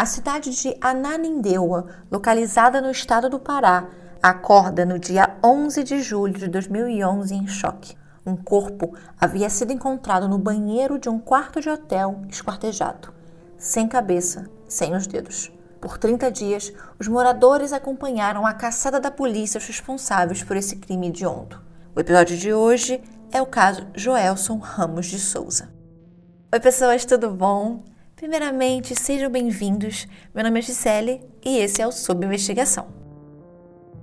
A cidade de Ananindeua, localizada no estado do Pará, acorda no dia 11 de julho de 2011 em choque. Um corpo havia sido encontrado no banheiro de um quarto de hotel esquartejado, sem cabeça, sem os dedos. Por 30 dias, os moradores acompanharam a caçada da polícia aos responsáveis por esse crime hediondo. O episódio de hoje é o caso Joelson Ramos de Souza. Oi, pessoas, tudo bom? Primeiramente, sejam bem-vindos. Meu nome é Gisele e esse é o Sob Investigação.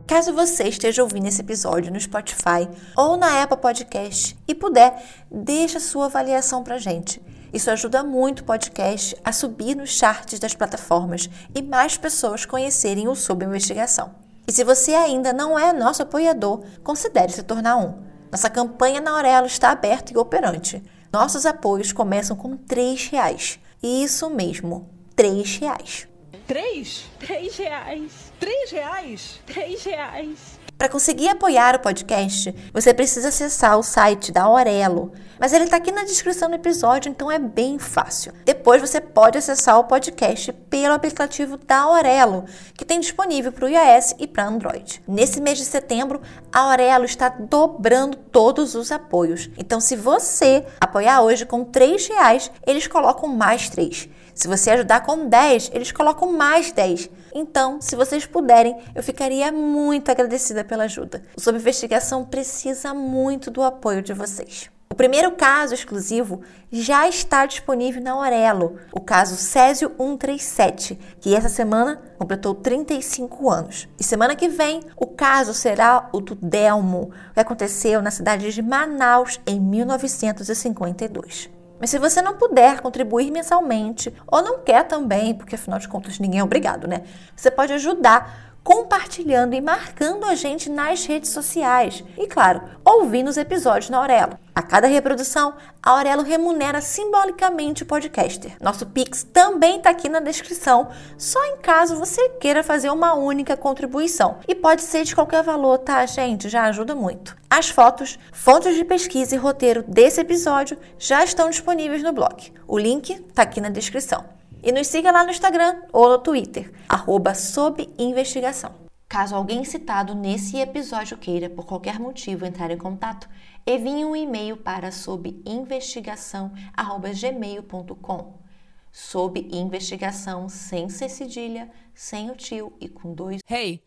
Caso você esteja ouvindo esse episódio no Spotify ou na Apple Podcast e puder, deixa sua avaliação pra gente. Isso ajuda muito o podcast a subir nos charts das plataformas e mais pessoas conhecerem o Sob Investigação. E se você ainda não é nosso apoiador, considere se tornar um. Nossa campanha na Aurelo está aberta e operante. Nossos apoios começam com R$ reais. Isso mesmo, três reais. Três? Três reais. Três reais? Três reais. Para conseguir apoiar o podcast, você precisa acessar o site da Aurelo, mas ele está aqui na descrição do episódio, então é bem fácil. Depois você pode acessar o podcast pelo aplicativo da Aurelo, que tem disponível para o iOS e para Android. Nesse mês de setembro, a Aurelo está dobrando todos os apoios. Então, se você apoiar hoje com R$ reais, eles colocam mais três. Se você ajudar com 10, eles colocam mais 10. Então, se vocês puderem, eu ficaria muito agradecida pela ajuda. O Sob Investigação precisa muito do apoio de vocês. O primeiro caso exclusivo já está disponível na Aurelo, o caso Césio 137, que essa semana completou 35 anos. E semana que vem, o caso será o do Delmo, que aconteceu na cidade de Manaus em 1952. Mas se você não puder contribuir mensalmente, ou não quer também, porque afinal de contas ninguém é obrigado, né? Você pode ajudar compartilhando e marcando a gente nas redes sociais. E claro, ouvindo os episódios na Aurelo. A cada reprodução, a Aurelo remunera simbolicamente o podcaster. Nosso Pix também está aqui na descrição, só em caso você queira fazer uma única contribuição. E pode ser de qualquer valor, tá, gente? Já ajuda muito. As fotos, fontes de pesquisa e roteiro desse episódio já estão disponíveis no blog. O link está aqui na descrição. E nos siga lá no Instagram ou no Twitter, arroba sob investigação. Caso alguém citado nesse episódio queira, por qualquer motivo, entrar em contato, envie um e-mail para sobinvestigação.gmail.com Sob investigação sem ser cedilha, sem o tio e com dois... Hey!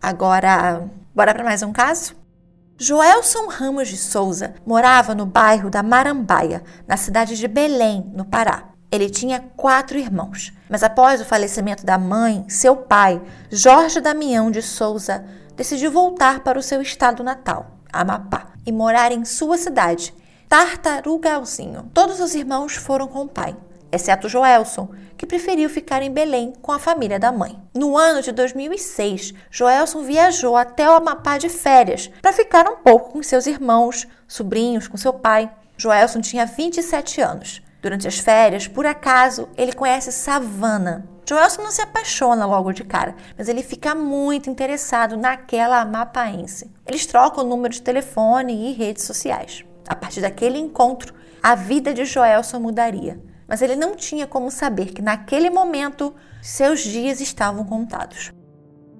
Agora, bora para mais um caso? Joelson Ramos de Souza morava no bairro da Marambaia, na cidade de Belém, no Pará. Ele tinha quatro irmãos, mas após o falecimento da mãe, seu pai, Jorge Damião de Souza, decidiu voltar para o seu estado natal, Amapá, e morar em sua cidade, Tartarugalzinho. Todos os irmãos foram com o pai exceto Joelson, que preferiu ficar em Belém com a família da mãe. No ano de 2006, Joelson viajou até o Amapá de férias para ficar um pouco com seus irmãos, sobrinhos, com seu pai. Joelson tinha 27 anos. Durante as férias, por acaso, ele conhece Savana. Joelson não se apaixona logo de cara, mas ele fica muito interessado naquela amapaense. Eles trocam o número de telefone e redes sociais. A partir daquele encontro, a vida de Joelson mudaria mas ele não tinha como saber que naquele momento seus dias estavam contados.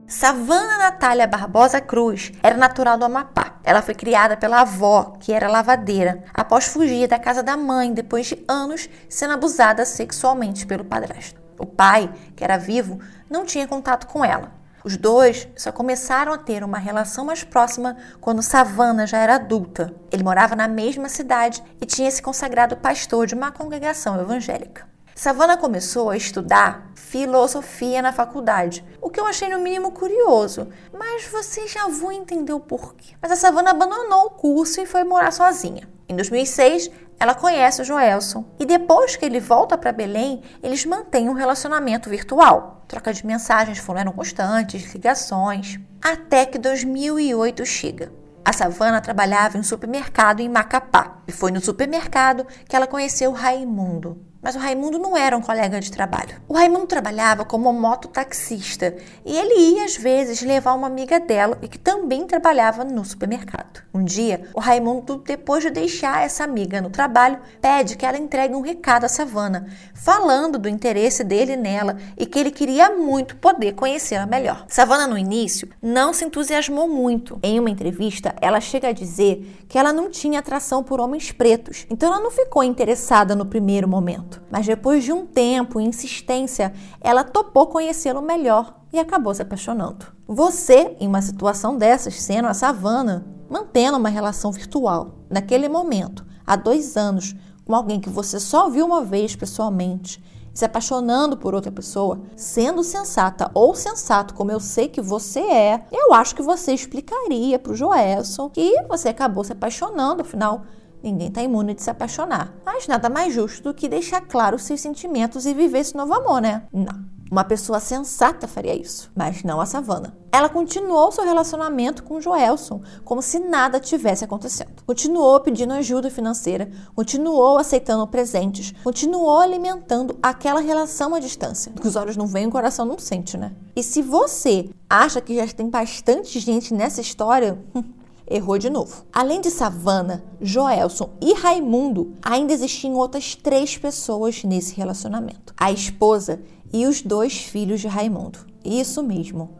Savana Natália Barbosa Cruz era natural do Amapá. Ela foi criada pela avó, que era lavadeira, após fugir da casa da mãe depois de anos sendo abusada sexualmente pelo padrasto. O pai, que era vivo, não tinha contato com ela. Os dois só começaram a ter uma relação mais próxima quando Savana já era adulta. Ele morava na mesma cidade e tinha se consagrado pastor de uma congregação evangélica. Savana começou a estudar filosofia na faculdade, o que eu achei no mínimo curioso, mas vocês já vão entender o porquê. Mas a Savana abandonou o curso e foi morar sozinha. Em 2006, ela conhece o Joelson e depois que ele volta para Belém, eles mantêm um relacionamento virtual. Troca de mensagens foram constantes, ligações, até que 2008 chega. A Savana trabalhava em um supermercado em Macapá e foi no supermercado que ela conheceu Raimundo, mas o Raimundo não era um colega de trabalho. O Raimundo trabalhava como mototaxista e ele ia às vezes levar uma amiga dela e que também trabalhava no supermercado. Um dia, o Raimundo, depois de deixar essa amiga no trabalho, pede que ela entregue um recado à Savana, falando do interesse dele nela e que ele queria muito poder conhecê-la melhor. Savana, no início, não se entusiasmou muito. Em uma entrevista, ela chega a dizer que ela não tinha atração por homens pretos, então ela não ficou interessada no primeiro momento. Mas depois de um tempo e insistência, ela topou conhecê-lo melhor e acabou se apaixonando. Você, em uma situação dessas, sendo a savana, mantendo uma relação virtual, naquele momento, há dois anos, com alguém que você só viu uma vez pessoalmente, se apaixonando por outra pessoa, sendo sensata ou sensato, como eu sei que você é, eu acho que você explicaria para o Joelson que você acabou se apaixonando, afinal, Ninguém está imune de se apaixonar. Mas nada mais justo do que deixar claro seus sentimentos e viver esse novo amor, né? Não. Uma pessoa sensata faria isso, mas não a Savana. Ela continuou seu relacionamento com Joelson como se nada tivesse acontecendo. Continuou pedindo ajuda financeira, continuou aceitando presentes, continuou alimentando aquela relação à distância. Os olhos não veem, o coração não sente, né? E se você acha que já tem bastante gente nessa história, errou de novo. Além de Savana, Joelson e Raimundo, ainda existiam outras três pessoas nesse relacionamento: a esposa e os dois filhos de Raimundo. Isso mesmo.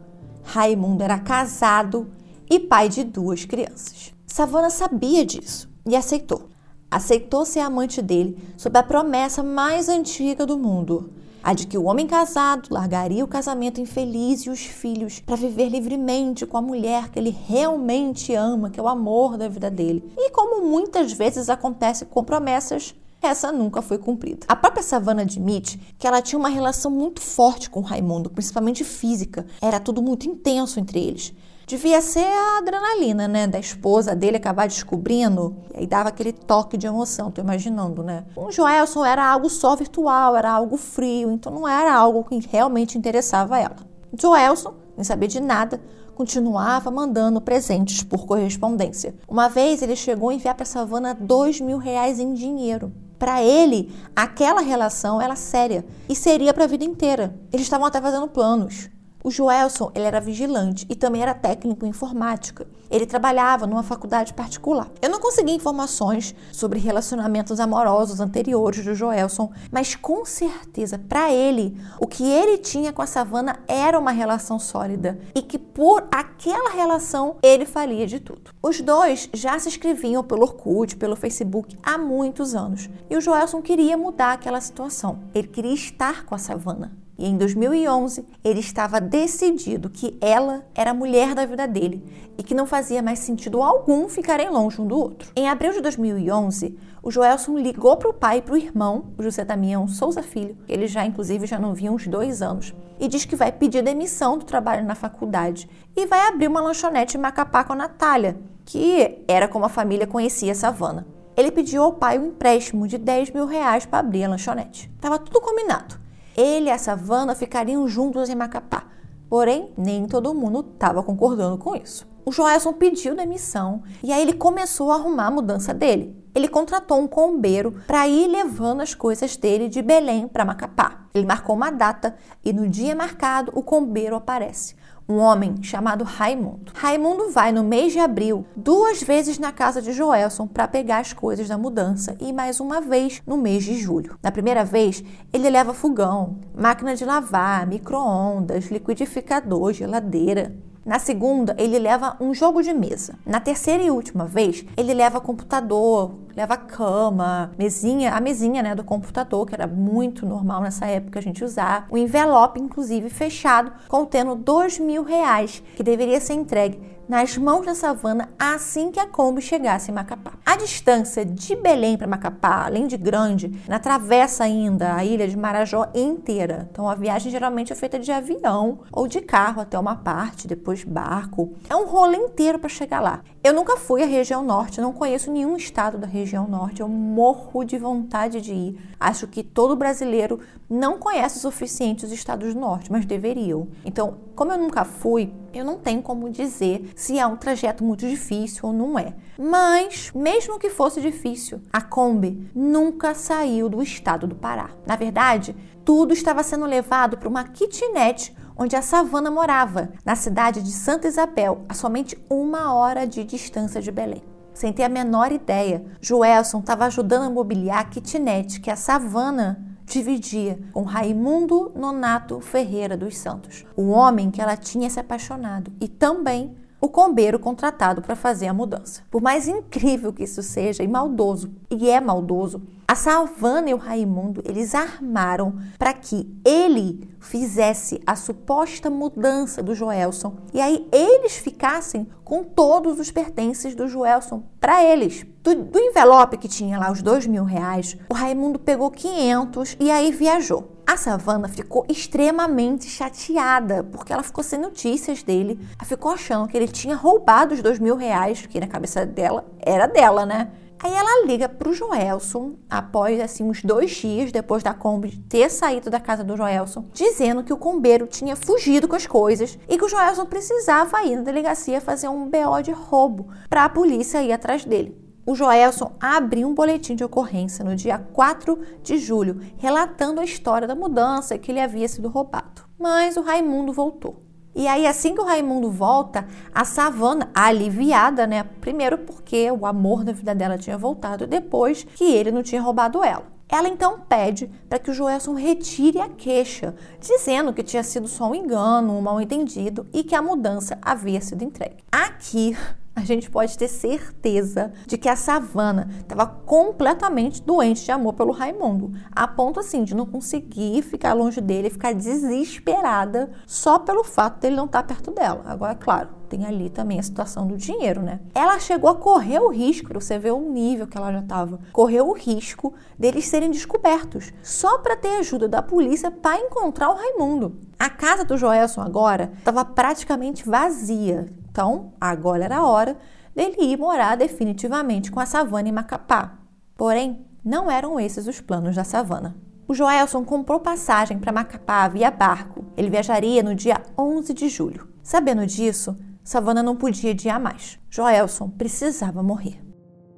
Raimundo era casado e pai de duas crianças. Savana sabia disso e aceitou. Aceitou ser amante dele sob a promessa mais antiga do mundo a de que o homem casado largaria o casamento infeliz e os filhos para viver livremente com a mulher que ele realmente ama, que é o amor da vida dele. E como muitas vezes acontece com promessas, essa nunca foi cumprida. A própria Savana admite que ela tinha uma relação muito forte com Raimundo, principalmente física. Era tudo muito intenso entre eles devia ser a adrenalina, né? Da esposa dele acabar descobrindo. E aí dava aquele toque de emoção, tô imaginando, né? O Joelson era algo só virtual, era algo frio, então não era algo que realmente interessava ela. O Joelson, sem saber de nada, continuava mandando presentes por correspondência. Uma vez ele chegou a enviar para Savana dois mil reais em dinheiro. Para ele, aquela relação era séria e seria para a vida inteira. Eles estavam até fazendo planos. O Joelson ele era vigilante e também era técnico em informática. Ele trabalhava numa faculdade particular. Eu não consegui informações sobre relacionamentos amorosos anteriores do Joelson, mas com certeza, para ele, o que ele tinha com a Savana era uma relação sólida e que por aquela relação ele faria de tudo. Os dois já se escreviam pelo Orkut, pelo Facebook há muitos anos e o Joelson queria mudar aquela situação. Ele queria estar com a Savana. E em 2011, ele estava decidido que ela era a mulher da vida dele e que não fazia mais sentido algum ficarem longe um do outro. Em abril de 2011, o Joelson ligou para o pai e para o irmão, o José Damião Souza Filho, que ele já inclusive já não via uns dois anos, e diz que vai pedir demissão do trabalho na faculdade e vai abrir uma lanchonete em Macapá com a Natália, que era como a família conhecia a Savana. Ele pediu ao pai um empréstimo de 10 mil reais para abrir a lanchonete. Tava tudo combinado ele e a Savana ficariam juntos em Macapá. Porém, nem todo mundo estava concordando com isso. O Joelson pediu demissão e aí ele começou a arrumar a mudança dele. Ele contratou um combeiro para ir levando as coisas dele de Belém para Macapá. Ele marcou uma data e no dia marcado o combeiro aparece um homem chamado Raimundo. Raimundo vai no mês de abril duas vezes na casa de Joelson para pegar as coisas da mudança e mais uma vez no mês de julho. Na primeira vez, ele leva fogão, máquina de lavar, micro-ondas, liquidificador, geladeira. Na segunda, ele leva um jogo de mesa. Na terceira e última vez, ele leva computador, leva cama, mesinha, a mesinha né, do computador, que era muito normal nessa época a gente usar. Um envelope, inclusive, fechado, contendo dois mil reais, que deveria ser entregue nas mãos da savana assim que a Kombi chegasse em Macapá. A distância de Belém para Macapá, além de grande, na travessa ainda a ilha de Marajó inteira. Então a viagem geralmente é feita de avião ou de carro até uma parte, depois barco. É um rolê inteiro para chegar lá. Eu nunca fui à região norte, não conheço nenhum estado da região norte. Eu morro de vontade de ir. Acho que todo brasileiro não conhece o suficiente os estados do norte, mas deveriam. Então, como eu nunca fui, eu não tenho como dizer se é um trajeto muito difícil ou não é. Mas, mesmo que fosse difícil, a Kombi nunca saiu do estado do Pará. Na verdade, tudo estava sendo levado para uma kitnet onde a Savana morava, na cidade de Santa Isabel, a somente uma hora de distância de Belém. Sem ter a menor ideia, Joelson estava ajudando a mobiliar a kitnet que a Savana dividia com Raimundo Nonato Ferreira dos Santos, o homem que ela tinha se apaixonado, e também o combeiro contratado para fazer a mudança. Por mais incrível que isso seja e maldoso, e é maldoso, a Savana e o Raimundo, eles armaram para que ele fizesse a suposta mudança do Joelson e aí eles ficassem com todos os pertences do Joelson para eles. Do, do, envelope que tinha lá os dois mil reais, o Raimundo pegou 500 e aí viajou. A Savana ficou extremamente chateada porque ela ficou sem notícias dele. Ela ficou achando que ele tinha roubado os dois mil reais, que na cabeça dela era dela, né? Aí ela liga pro Joelson, após assim uns dois dias depois da Kombi ter saído da casa do Joelson, dizendo que o combeiro tinha fugido com as coisas e que o Joelson precisava ir na delegacia fazer um BO de roubo para a polícia ir atrás dele. O Joelson abriu um boletim de ocorrência no dia 4 de julho, relatando a história da mudança e que ele havia sido roubado. Mas o Raimundo voltou. E aí, assim que o Raimundo volta, a Savana, aliviada, né? Primeiro porque o amor da vida dela tinha voltado, e depois que ele não tinha roubado ela. Ela então pede para que o Joelson retire a queixa, dizendo que tinha sido só um engano, um mal entendido e que a mudança havia sido entregue. Aqui a gente pode ter certeza de que a Savana estava completamente doente de amor pelo Raimundo, a ponto assim de não conseguir ficar longe dele, ficar desesperada só pelo fato dele não estar perto dela. Agora, claro, tem ali também a situação do dinheiro, né? Ela chegou a correr o risco, você vê o nível que ela já estava, correu o risco deles serem descobertos, só para ter ajuda da polícia para encontrar o Raimundo. A casa do Joelson agora estava praticamente vazia. Então, agora era a hora dele ir morar definitivamente com a Savana em Macapá. Porém, não eram esses os planos da Savana. O Joelson comprou passagem para Macapá via barco. Ele viajaria no dia 11 de julho. Sabendo disso, Savana não podia adiar mais. Joelson precisava morrer.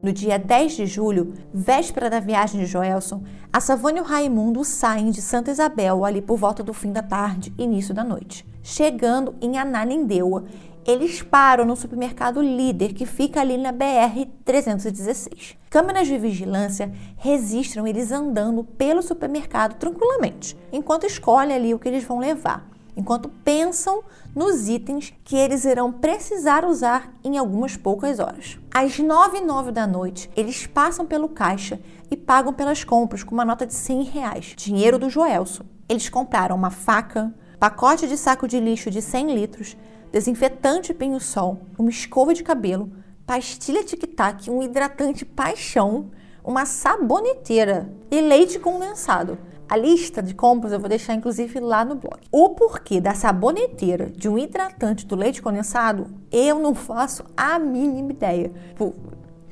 No dia 10 de julho, véspera da viagem de Joelson, a Savana e o Raimundo saem de Santa Isabel ali por volta do fim da tarde, início da noite. Chegando em Ananindeua, eles param no supermercado líder que fica ali na BR 316. Câmeras de vigilância registram eles andando pelo supermercado tranquilamente, enquanto escolhem ali o que eles vão levar, enquanto pensam nos itens que eles irão precisar usar em algumas poucas horas. Às 9 e 9 da noite, eles passam pelo caixa e pagam pelas compras com uma nota de 100 reais, dinheiro do Joelson. Eles compraram uma faca, pacote de saco de lixo de 100 litros, desinfetante pinho-sol, uma escova de cabelo, pastilha tic-tac, um hidratante paixão, uma saboneteira e leite condensado. A lista de compras eu vou deixar inclusive lá no blog. O porquê da saboneteira, de um hidratante do leite condensado, eu não faço a mínima ideia.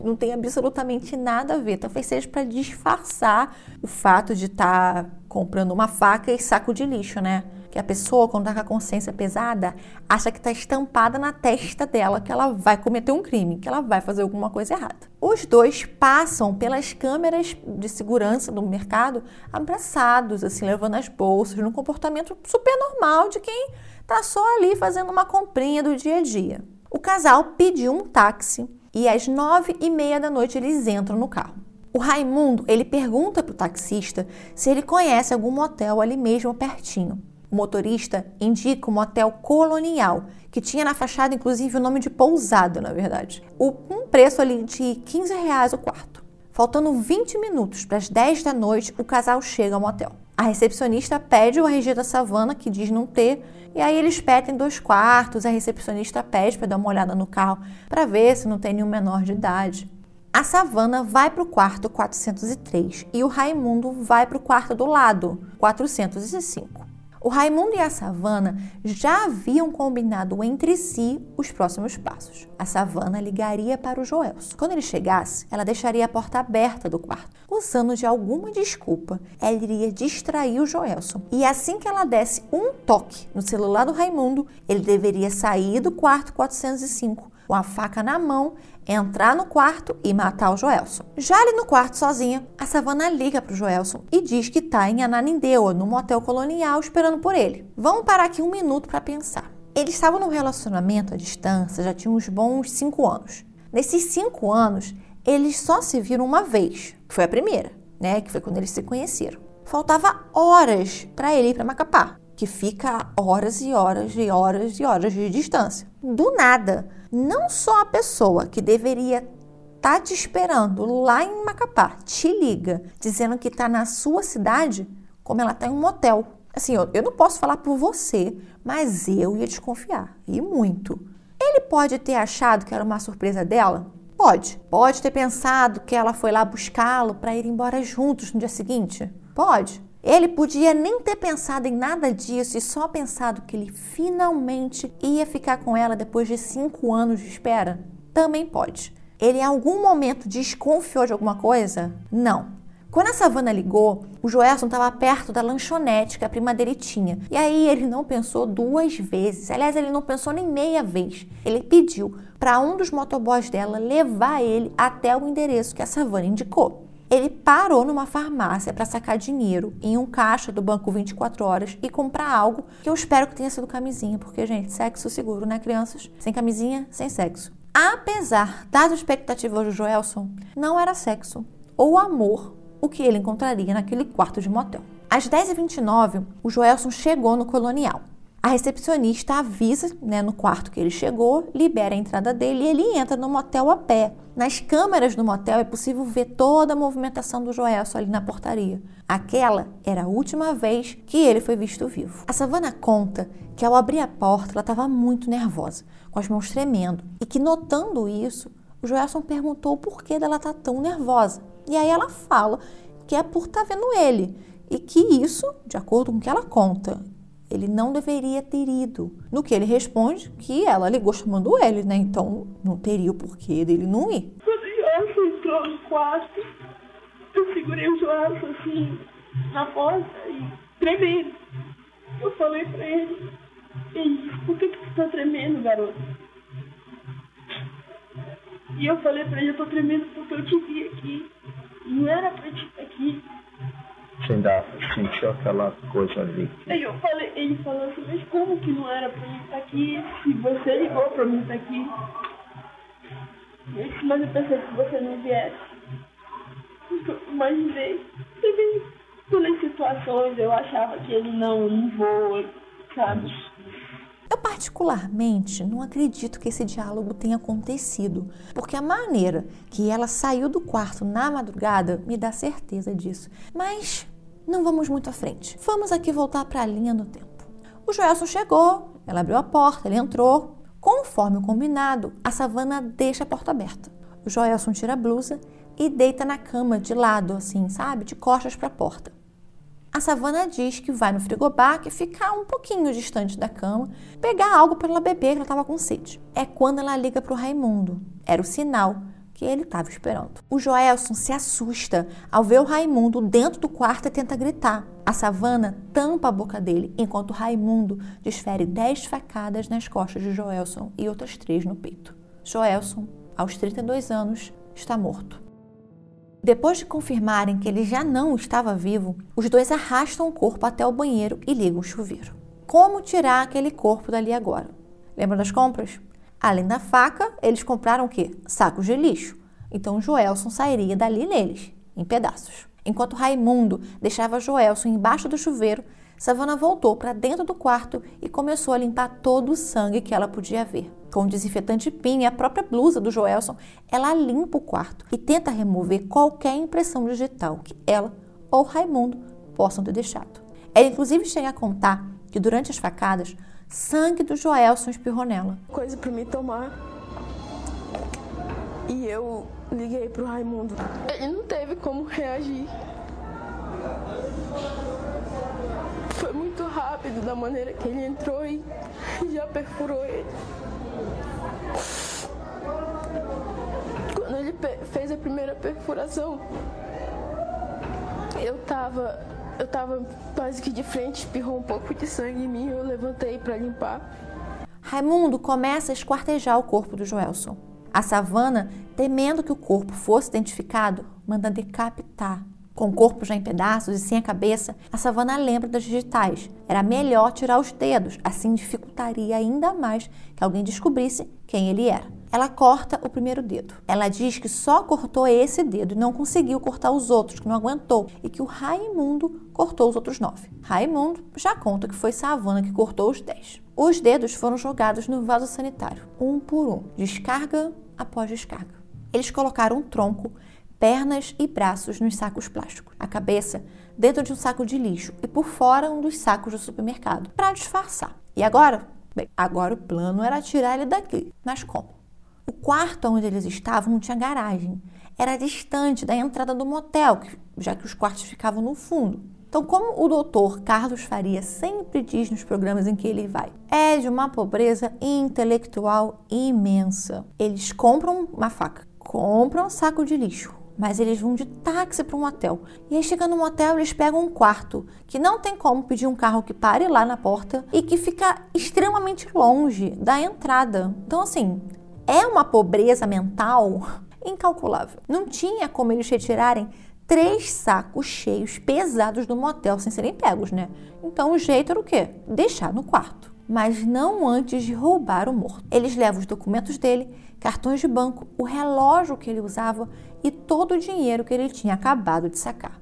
Não tem absolutamente nada a ver. Talvez seja para disfarçar o fato de estar tá comprando uma faca e saco de lixo, né? Que a pessoa, quando está com a consciência pesada, acha que está estampada na testa dela que ela vai cometer um crime, que ela vai fazer alguma coisa errada. Os dois passam pelas câmeras de segurança do mercado abraçados, assim, levando as bolsas, num comportamento super normal de quem está só ali fazendo uma comprinha do dia a dia. O casal pediu um táxi e às nove e meia da noite eles entram no carro. O Raimundo ele pergunta para o taxista se ele conhece algum motel ali mesmo pertinho. O motorista indica um motel colonial, que tinha na fachada inclusive o nome de pousada, na verdade. Um preço ali de 15 reais o quarto. Faltando 20 minutos para as 10 da noite, o casal chega ao motel. A recepcionista pede o RG da Savana, que diz não ter, e aí eles pedem dois quartos. A recepcionista pede para dar uma olhada no carro para ver se não tem nenhum menor de idade. A Savana vai para o quarto 403 e o Raimundo vai para o quarto do lado, 405. O Raimundo e a Savana já haviam combinado entre si os próximos passos. A Savana ligaria para o Joelson. Quando ele chegasse, ela deixaria a porta aberta do quarto. Usando de alguma desculpa, ela iria distrair o Joelson. E assim que ela desse um toque no celular do Raimundo, ele deveria sair do quarto 405 com a faca na mão, entrar no quarto e matar o Joelson. Já ali no quarto sozinha, a Savana liga para o Joelson e diz que está em Ananindeua, no motel colonial, esperando por ele. Vamos parar aqui um minuto para pensar. Eles estavam num relacionamento à distância já tinha uns bons cinco anos. Nesses cinco anos, eles só se viram uma vez, que foi a primeira, né? Que foi quando eles se conheceram. Faltava horas para ele ir para Macapá, que fica horas e horas e horas e horas de distância. Do nada, não só a pessoa que deveria tá te esperando lá em Macapá te liga dizendo que está na sua cidade, como ela está em um motel. Assim, eu, eu não posso falar por você, mas eu ia desconfiar, e muito. Ele pode ter achado que era uma surpresa dela? Pode. Pode ter pensado que ela foi lá buscá-lo para ir embora juntos no dia seguinte? Pode. Ele podia nem ter pensado em nada disso e só pensado que ele finalmente ia ficar com ela depois de cinco anos de espera? Também pode. Ele em algum momento desconfiou de alguma coisa? Não. Quando a Savana ligou, o Joelson estava perto da lanchonete que a prima dele tinha. E aí ele não pensou duas vezes. Aliás, ele não pensou nem meia vez. Ele pediu para um dos motoboys dela levar ele até o endereço que a Savana indicou ele parou numa farmácia para sacar dinheiro em um caixa do banco 24 horas e comprar algo que eu espero que tenha sido camisinha, porque, gente, sexo seguro, né, crianças? Sem camisinha, sem sexo. Apesar das expectativas do Joelson, não era sexo ou amor o que ele encontraria naquele quarto de motel. Às 10h29, o Joelson chegou no colonial. A recepcionista avisa né, no quarto que ele chegou, libera a entrada dele e ele entra no motel a pé. Nas câmeras do motel é possível ver toda a movimentação do Joelson ali na portaria. Aquela era a última vez que ele foi visto vivo. A Savana conta que ao abrir a porta ela estava muito nervosa, com as mãos tremendo, e que notando isso, o Joelson perguntou o porquê dela estar tá tão nervosa. E aí ela fala que é por estar tá vendo ele e que isso, de acordo com o que ela conta, ele não deveria ter ido. No que ele responde que ela ligou chamando ele, né? Então não teria o porquê dele não ir. Quando Joelson entrou no quarto, eu segurei o Joelson assim na porta e tremendo. Eu falei pra ele, ele por que, que você tá tremendo, garoto? E eu falei pra ele, eu tô tremendo porque eu te vi aqui. Não era pra te estar aqui. Você ainda sentiu aquela coisa ali? Eu falei, ele falou assim, mas como que não era pra mim estar aqui? Se você ligou pra mim estar aqui. Mas eu pensei que você não viesse. Imaginei. Teve todas situações, eu achava que ele não, não voa, sabe? Eu, particularmente, não acredito que esse diálogo tenha acontecido, porque a maneira que ela saiu do quarto na madrugada me dá certeza disso. Mas não vamos muito à frente. Vamos aqui voltar para a linha do tempo. O Joelson chegou, ela abriu a porta, ele entrou. Conforme o combinado, a Savana deixa a porta aberta. O Joelson tira a blusa e deita na cama de lado, assim, sabe? De costas para a porta. A Savana diz que vai no frigobar, que fica um pouquinho distante da cama, pegar algo para ela beber, que ela estava com sede. É quando ela liga para o Raimundo. Era o sinal que ele estava esperando. O Joelson se assusta ao ver o Raimundo dentro do quarto e tenta gritar. A Savana tampa a boca dele, enquanto Raimundo desfere dez facadas nas costas de Joelson e outras três no peito. Joelson, aos 32 anos, está morto. Depois de confirmarem que ele já não estava vivo, os dois arrastam o corpo até o banheiro e ligam o chuveiro. Como tirar aquele corpo dali agora? Lembra das compras? Além da faca, eles compraram o quê? Sacos de lixo. Então Joelson sairia dali neles, em pedaços. Enquanto Raimundo deixava Joelson embaixo do chuveiro, Savana voltou para dentro do quarto e começou a limpar todo o sangue que ela podia ver. Com o desinfetante PIN e a própria blusa do Joelson, ela limpa o quarto e tenta remover qualquer impressão digital que ela ou Raimundo possam ter deixado. Ela inclusive chega a contar que durante as facadas, sangue do Joelson espirrou nela. Coisa para me tomar. E eu liguei pro Raimundo. Ele não teve como reagir. Da maneira que ele entrou e já perfurou ele. Quando ele fez a primeira perfuração, eu tava, eu tava quase que de frente, espirrou um pouco de sangue em mim, eu levantei para limpar. Raimundo começa a esquartejar o corpo do Joelson. A savana, temendo que o corpo fosse identificado, manda decapitar. Com o corpo já em pedaços e sem a cabeça, a savana lembra das digitais. Era melhor tirar os dedos, assim dificultaria ainda mais que alguém descobrisse quem ele era. Ela corta o primeiro dedo. Ela diz que só cortou esse dedo e não conseguiu cortar os outros, que não aguentou, e que o Raimundo cortou os outros nove. Raimundo já conta que foi Savana que cortou os dez. Os dedos foram jogados no vaso sanitário, um por um, descarga após descarga. Eles colocaram um tronco pernas e braços nos sacos plásticos, a cabeça dentro de um saco de lixo e por fora um dos sacos do supermercado, para disfarçar. E agora? Bem, agora o plano era tirar ele daqui. Mas como? O quarto onde eles estavam não tinha garagem. Era distante da entrada do motel, já que os quartos ficavam no fundo. Então, como o doutor Carlos Faria sempre diz nos programas em que ele vai, é de uma pobreza intelectual imensa. Eles compram uma faca, compram um saco de lixo, mas eles vão de táxi para um hotel. E aí, chegando no motel, eles pegam um quarto que não tem como pedir um carro que pare lá na porta e que fica extremamente longe da entrada. Então, assim, é uma pobreza mental incalculável. Não tinha como eles retirarem três sacos cheios pesados do motel sem serem pegos, né? Então o jeito era o quê? Deixar no quarto. Mas não antes de roubar o morto. Eles levam os documentos dele, cartões de banco, o relógio que ele usava e todo o dinheiro que ele tinha acabado de sacar.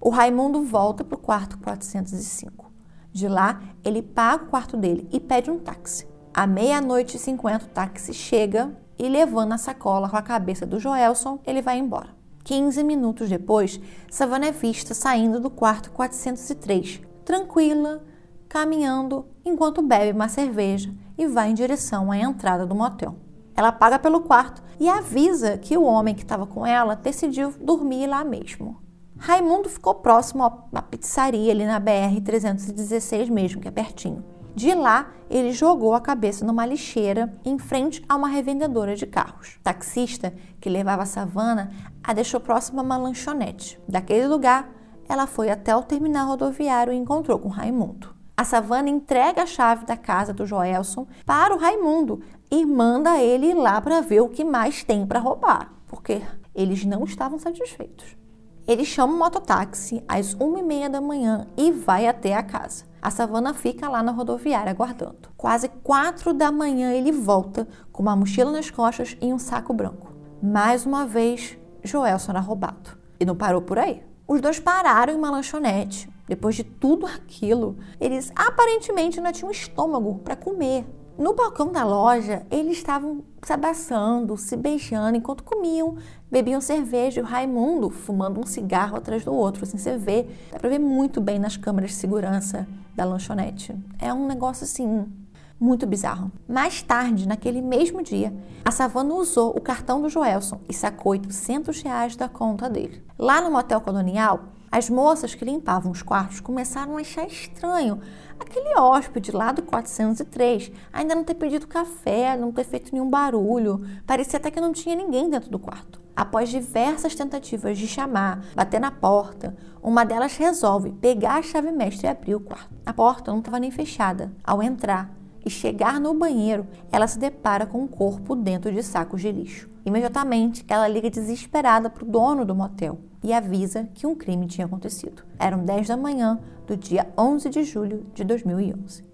O Raimundo volta para o quarto 405. De lá, ele paga o quarto dele e pede um táxi. À meia-noite e cinquenta, o táxi chega e, levando a sacola com a cabeça do Joelson, ele vai embora. 15 minutos depois, Savana é vista saindo do quarto 403, tranquila, caminhando enquanto bebe uma cerveja e vai em direção à entrada do motel. Ela paga pelo quarto e avisa que o homem que estava com ela decidiu dormir lá mesmo. Raimundo ficou próximo à pizzaria ali na BR 316 mesmo, que é pertinho. De lá, ele jogou a cabeça numa lixeira em frente a uma revendedora de carros. O taxista que levava a savana a deixou próximo a uma lanchonete. Daquele lugar, ela foi até o terminal rodoviário e encontrou com Raimundo. A savana entrega a chave da casa do Joelson para o Raimundo e manda ele ir lá para ver o que mais tem para roubar, porque eles não estavam satisfeitos. Ele chama o mototáxi às uma e meia da manhã e vai até a casa. A Savana fica lá na rodoviária aguardando. Quase quatro da manhã ele volta com uma mochila nas costas e um saco branco. Mais uma vez, Joelson era roubado. E não parou por aí. Os dois pararam em uma lanchonete. Depois de tudo aquilo, eles aparentemente não tinham estômago para comer. No balcão da loja, eles estavam se abraçando, se beijando enquanto comiam, bebiam cerveja e o Raimundo fumando um cigarro atrás do outro. Assim, você vê, dá pra ver muito bem nas câmeras de segurança da lanchonete. É um negócio assim, muito bizarro. Mais tarde, naquele mesmo dia, a Savana usou o cartão do Joelson e sacou 800 reais da conta dele. Lá no motel colonial, as moças que limpavam os quartos começaram a achar estranho aquele hóspede lá do 403 ainda não ter pedido café, não ter feito nenhum barulho. Parecia até que não tinha ninguém dentro do quarto. Após diversas tentativas de chamar, bater na porta, uma delas resolve pegar a chave mestra e abrir o quarto. A porta não estava nem fechada. Ao entrar e chegar no banheiro, ela se depara com um corpo dentro de sacos de lixo. Imediatamente, ela liga desesperada para o dono do motel e avisa que um crime tinha acontecido. Eram 10 da manhã do dia 11 de julho de 2011.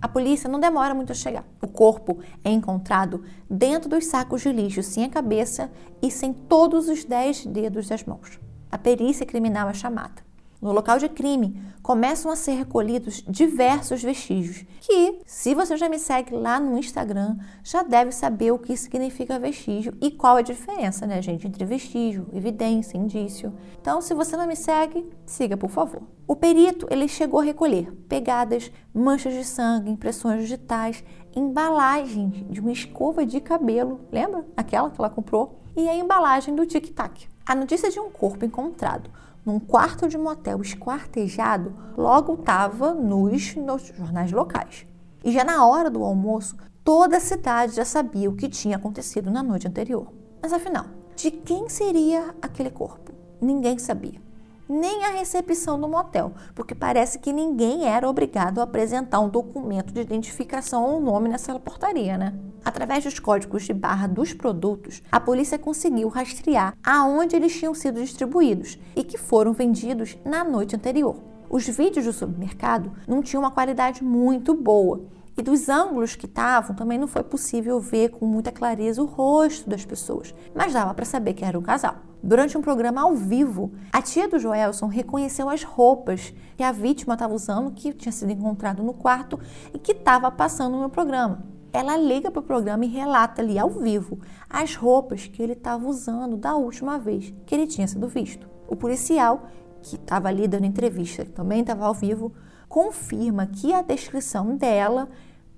A polícia não demora muito a chegar. O corpo é encontrado dentro dos sacos de lixo, sem a cabeça e sem todos os 10 dedos das mãos. A perícia criminal é chamada. No local de crime, começam a ser recolhidos diversos vestígios, que, se você já me segue lá no Instagram, já deve saber o que significa vestígio e qual a diferença, né, gente, entre vestígio, evidência, indício. Então, se você não me segue, siga, por favor. O perito, ele chegou a recolher pegadas, manchas de sangue, impressões digitais, embalagens de uma escova de cabelo, lembra? Aquela que ela comprou, e a embalagem do tic-tac. A notícia de um corpo encontrado num quarto de motel esquartejado, logo estava nos, nos jornais locais. E já na hora do almoço, toda a cidade já sabia o que tinha acontecido na noite anterior. Mas afinal, de quem seria aquele corpo? Ninguém sabia nem a recepção do motel, porque parece que ninguém era obrigado a apresentar um documento de identificação ou nome nessa portaria, né? Através dos códigos de barra dos produtos, a polícia conseguiu rastrear aonde eles tinham sido distribuídos e que foram vendidos na noite anterior. Os vídeos do supermercado não tinham uma qualidade muito boa e dos ângulos que estavam, também não foi possível ver com muita clareza o rosto das pessoas, mas dava para saber que era um casal. Durante um programa ao vivo, a tia do Joelson reconheceu as roupas que a vítima estava usando, que tinha sido encontrado no quarto e que estava passando no programa. Ela liga para o programa e relata ali ao vivo as roupas que ele estava usando da última vez que ele tinha sido visto. O policial, que estava ali dando entrevista, que também estava ao vivo, confirma que a descrição dela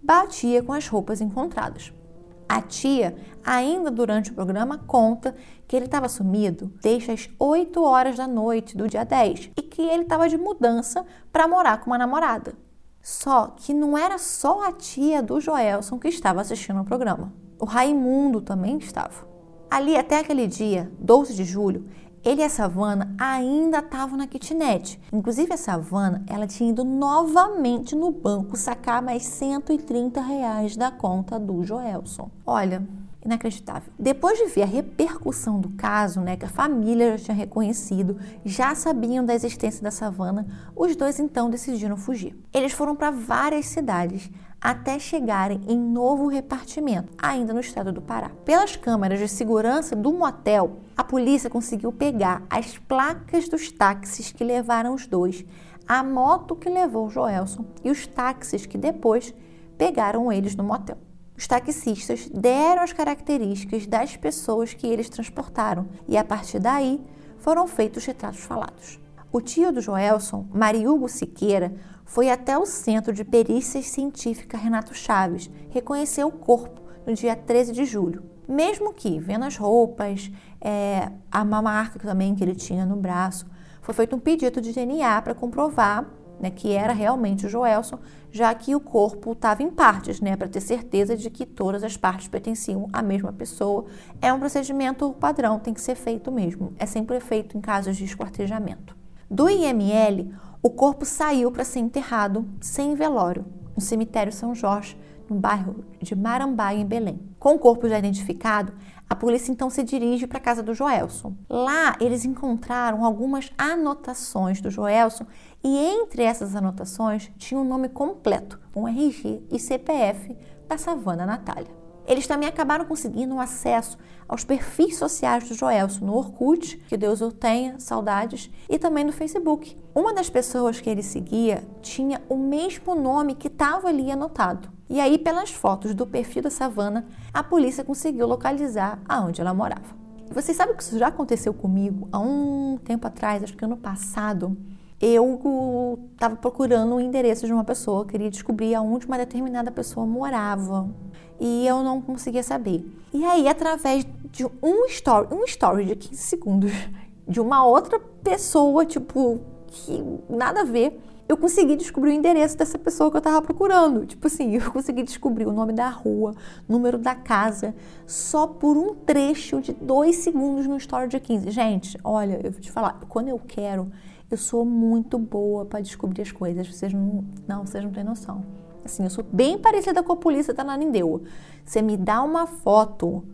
batia com as roupas encontradas. A tia, ainda durante o programa, conta que ele estava sumido desde as 8 horas da noite do dia 10 e que ele estava de mudança para morar com uma namorada. Só que não era só a tia do Joelson que estava assistindo ao programa. O Raimundo também estava. Ali até aquele dia, 12 de julho, ele e a Savana ainda estavam na kitnet. Inclusive a Savana, ela tinha ido novamente no banco sacar mais 130 reais da conta do Joelson. Olha, inacreditável. Depois de ver a repercussão do caso, né, que a família já tinha reconhecido, já sabiam da existência da savana, os dois então decidiram fugir. Eles foram para várias cidades, até chegarem em novo repartimento, ainda no estado do Pará. Pelas câmeras de segurança do motel, a polícia conseguiu pegar as placas dos táxis que levaram os dois, a moto que levou Joelson e os táxis que depois pegaram eles no motel. Os taxistas deram as características das pessoas que eles transportaram e a partir daí foram feitos retratos falados. O tio do Joelson, Mariugo Siqueira, foi até o Centro de Perícias Científicas Renato Chaves reconhecer o corpo no dia 13 de julho. Mesmo que, vendo as roupas, é, a marca também que ele tinha no braço, foi feito um pedido de DNA para comprovar né, que era realmente o Joelson, já que o corpo estava em partes, né, para ter certeza de que todas as partes pertenciam à mesma pessoa. É um procedimento padrão, tem que ser feito mesmo. É sempre feito em casos de esquartejamento. Do IML, o corpo saiu para ser enterrado sem velório no cemitério São Jorge, no bairro de Marambaia, em Belém. Com o corpo já identificado, a polícia então se dirige para a casa do Joelson. Lá eles encontraram algumas anotações do Joelson e entre essas anotações tinha o um nome completo, um RG e CPF da Savana Natália. Eles também acabaram conseguindo acesso aos perfis sociais do Joelson no Orkut, que Deus o tenha, saudades, e também no Facebook. Uma das pessoas que ele seguia tinha o mesmo nome que estava ali anotado. E aí, pelas fotos do perfil da Savana, a polícia conseguiu localizar aonde ela morava. Vocês sabem que isso já aconteceu comigo há um tempo atrás, acho que ano passado eu estava procurando o endereço de uma pessoa, queria descobrir aonde uma determinada pessoa morava e eu não conseguia saber. E aí, através de um story, um story de 15 segundos de uma outra pessoa, tipo, que nada a ver, eu consegui descobrir o endereço dessa pessoa que eu tava procurando. Tipo assim, eu consegui descobrir o nome da rua, número da casa, só por um trecho de dois segundos no story de 15. Gente, olha, eu vou te falar, quando eu quero, eu sou muito boa para descobrir as coisas. Vocês não, não, vocês não têm noção. Assim, eu sou bem parecida com a polícia da Nanindeu. Você me dá uma foto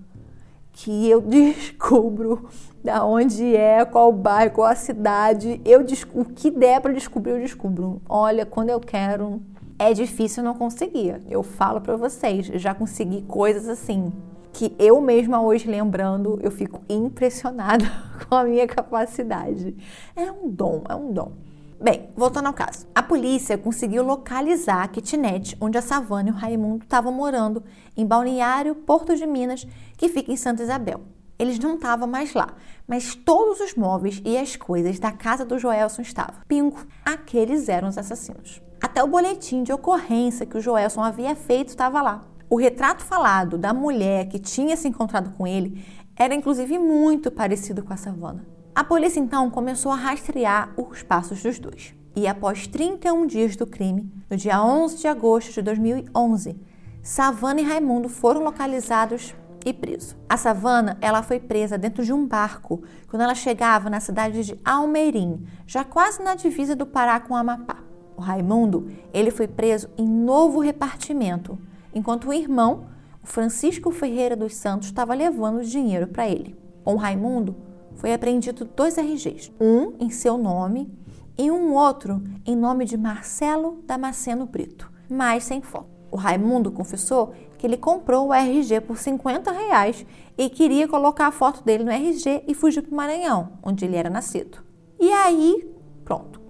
que eu descubro da onde é, qual bairro, qual a cidade, eu o que der para descobrir eu descubro. Olha, quando eu quero, é difícil não conseguir. Eu falo para vocês, já consegui coisas assim que eu mesma hoje lembrando, eu fico impressionada com a minha capacidade. É um dom, é um dom. Bem, voltando ao caso. A polícia conseguiu localizar a kitnet onde a Savana e o Raimundo estavam morando, em Balneário, Porto de Minas, que fica em Santa Isabel. Eles não estavam mais lá, mas todos os móveis e as coisas da casa do Joelson estavam. Pingo, aqueles eram os assassinos. Até o boletim de ocorrência que o Joelson havia feito estava lá. O retrato falado da mulher que tinha se encontrado com ele era inclusive muito parecido com a Savana. A polícia então começou a rastrear os passos dos dois. E após 31 dias do crime, no dia 11 de agosto de 2011, Savana e Raimundo foram localizados e presos. A Savana, ela foi presa dentro de um barco quando ela chegava na cidade de Almeirim, já quase na divisa do Pará com Amapá. O Raimundo, ele foi preso em novo repartimento, enquanto o irmão, o Francisco Ferreira dos Santos, estava levando dinheiro para ele. Com o Raimundo, foi apreendido dois RGs, um em seu nome e um outro em nome de Marcelo Damasceno Brito, mas sem foto. O Raimundo confessou que ele comprou o RG por 50 reais e queria colocar a foto dele no RG e fugir para o Maranhão, onde ele era nascido. E aí,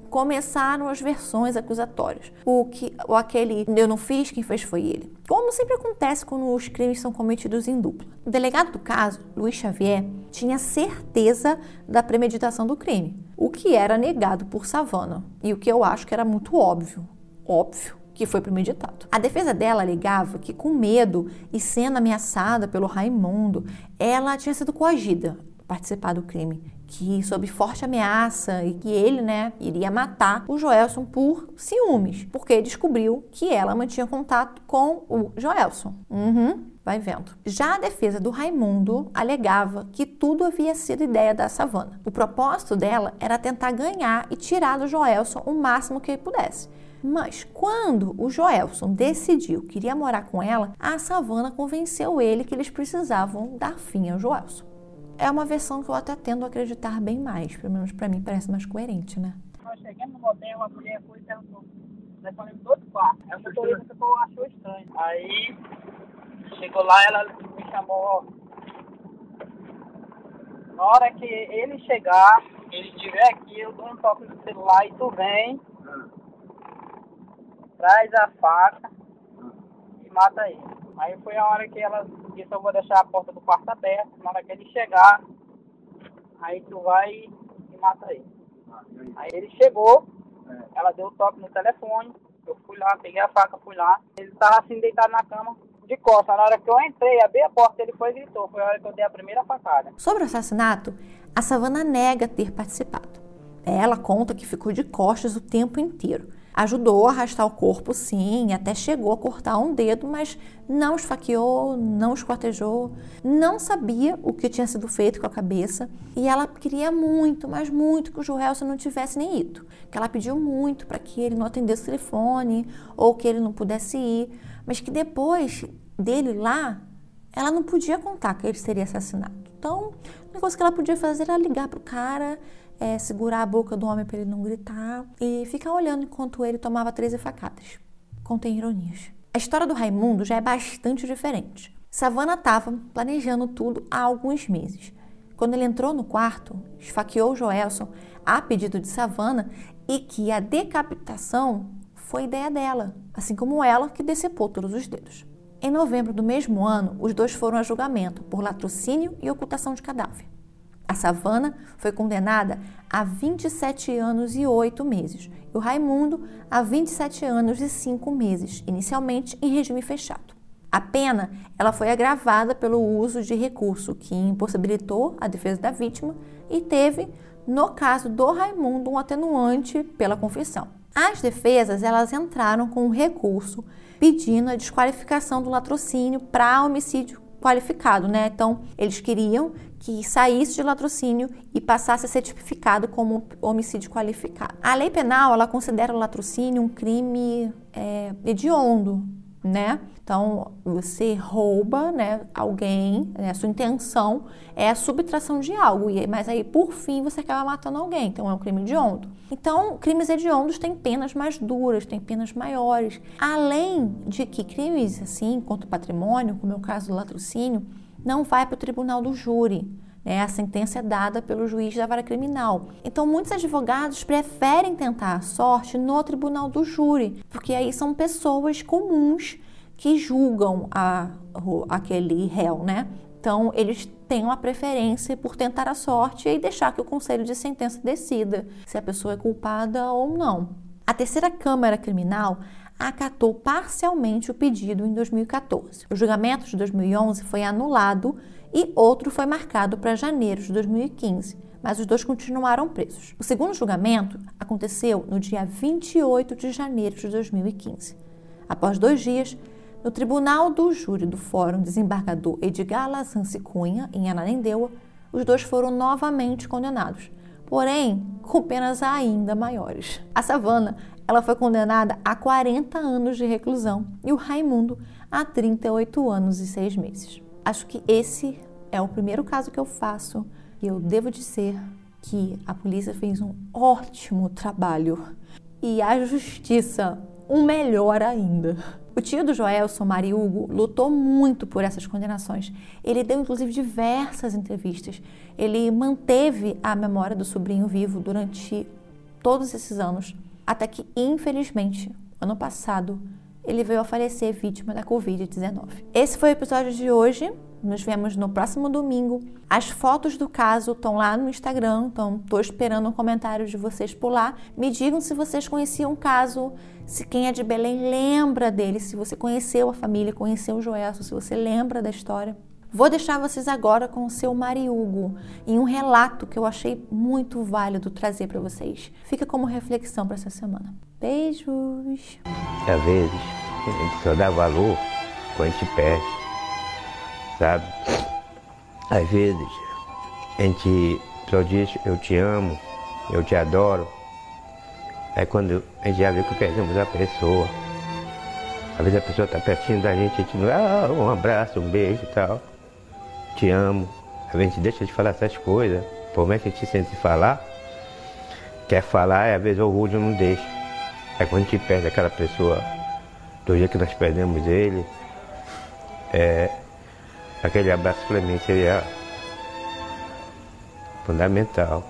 começaram as versões acusatórias. O que, o aquele eu não fiz, quem fez foi ele. Como sempre acontece quando os crimes são cometidos em dupla. O delegado do caso, Luiz Xavier, tinha certeza da premeditação do crime, o que era negado por Savana e o que eu acho que era muito óbvio. Óbvio que foi premeditado. A defesa dela alegava que, com medo e sendo ameaçada pelo Raimundo, ela tinha sido coagida a participar do crime, que sob forte ameaça e que ele, né, iria matar o Joelson por ciúmes, porque descobriu que ela mantinha contato com o Joelson. Uhum. Vai vendo. Já a defesa do Raimundo alegava que tudo havia sido ideia da Savana. O propósito dela era tentar ganhar e tirar do Joelson o máximo que ele pudesse. Mas quando o Joelson decidiu que iria morar com ela, a Savana convenceu ele que eles precisavam dar fim ao Joelson. É uma versão que eu até tendo a acreditar bem mais, pelo menos para mim parece mais coerente, né? Nós chegamos no motel, a mulher foi e perguntou. Nós falamos do outro quarto. A motorista ficou, achou estranho. Aí chegou lá, ela me chamou. Na hora que ele chegar, ele estiver aqui, eu dou um toque no celular e tu vem traz a faca e mata ele. Aí foi a hora que ela disse, eu vou deixar a porta do quarto aberta, na hora que ele chegar, aí tu vai e mata ele. Aí ele chegou, ela deu o toque no telefone, eu fui lá, peguei a faca, fui lá. Ele tava assim deitado na cama, de costas. Na hora que eu entrei, abri a porta, ele foi e gritou. Foi a hora que eu dei a primeira facada. Sobre o assassinato, a Savana nega ter participado. Ela conta que ficou de costas o tempo inteiro. Ajudou a arrastar o corpo, sim, até chegou a cortar um dedo, mas não esfaqueou, não esquartejou, não sabia o que tinha sido feito com a cabeça e ela queria muito, mas muito que o Joelson não tivesse nem ido. Que ela pediu muito para que ele não atendesse o telefone ou que ele não pudesse ir, mas que depois dele lá, ela não podia contar que ele seria assassinado. Então, coisa que ela podia fazer era ligar para o cara é, segurar a boca do homem para ele não gritar e ficar olhando enquanto ele tomava 13 facadas. Contém ironias. A história do Raimundo já é bastante diferente. Savana estava planejando tudo há alguns meses. Quando ele entrou no quarto, esfaqueou Joelson a pedido de Savana e que a decapitação foi ideia dela, assim como ela que decepou todos os dedos. Em novembro do mesmo ano, os dois foram a julgamento por latrocínio e ocultação de cadáver. A Savana foi condenada a 27 anos e 8 meses e o Raimundo a 27 anos e 5 meses, inicialmente em regime fechado. A pena ela foi agravada pelo uso de recurso que impossibilitou a defesa da vítima e teve, no caso do Raimundo, um atenuante pela confissão. As defesas elas entraram com um recurso pedindo a desqualificação do latrocínio para homicídio qualificado, né? Então, eles queriam que saísse de latrocínio e passasse a ser tipificado como homicídio qualificado. A lei penal, ela considera o latrocínio um crime é, hediondo, né? Então, você rouba, né, alguém, né, a sua intenção é a subtração de algo, mas aí, por fim, você acaba matando alguém, então é um crime hediondo. Então, crimes hediondos têm penas mais duras, têm penas maiores. Além de que crimes, assim, contra o patrimônio, como é o caso do latrocínio, não vai para o tribunal do júri. Né? A sentença é dada pelo juiz da vara criminal. Então, muitos advogados preferem tentar a sorte no tribunal do júri, porque aí são pessoas comuns que julgam a, aquele réu, né? Então, eles têm uma preferência por tentar a sorte e deixar que o conselho de sentença decida se a pessoa é culpada ou não. A terceira Câmara Criminal acatou parcialmente o pedido em 2014. O julgamento de 2011 foi anulado e outro foi marcado para janeiro de 2015. mas os dois continuaram presos. O segundo julgamento aconteceu no dia 28 de janeiro de 2015. Após dois dias, no tribunal do júri do Fórum Desembargador Edgar Lassance Cunha, em Ananindeua, os dois foram novamente condenados, porém com penas ainda maiores. A Savana ela foi condenada a 40 anos de reclusão e o Raimundo a 38 anos e 6 meses. Acho que esse é o primeiro caso que eu faço e eu devo dizer que a polícia fez um ótimo trabalho e a justiça um melhor ainda. O tio do Joelson, Mari Hugo, lutou muito por essas condenações. Ele deu inclusive diversas entrevistas. Ele manteve a memória do sobrinho vivo durante todos esses anos, até que, infelizmente, ano passado, ele veio a falecer vítima da Covid-19. Esse foi o episódio de hoje. Nos vemos no próximo domingo. As fotos do caso estão lá no Instagram, então estou esperando um comentário de vocês por lá. Me digam se vocês conheciam o caso, se quem é de Belém lembra dele, se você conheceu a família, conheceu o Joelson, se você lembra da história. Vou deixar vocês agora com o seu Mariugo em um relato que eu achei muito válido trazer para vocês. Fica como reflexão para essa semana. Beijos! Às vezes, a gente só dá valor quando a gente perde, sabe? Às vezes, a gente só diz eu te amo, eu te adoro. É quando a gente já vê que perdemos a pessoa. Às vezes a pessoa está pertinho da gente, a gente ah, um abraço, um beijo e tal te amo. A gente deixa de falar essas coisas. Por mais que a gente sente falar, quer falar, e às vezes o orgulho não deixa. É quando a gente perde aquela pessoa, do dia que nós perdemos ele, é, aquele abraço para mim seria fundamental.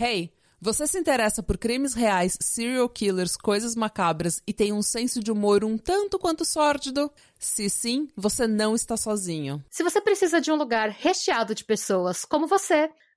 Hey! Você se interessa por crimes reais, serial killers, coisas macabras e tem um senso de humor um tanto quanto sórdido? Se sim, você não está sozinho. Se você precisa de um lugar recheado de pessoas como você,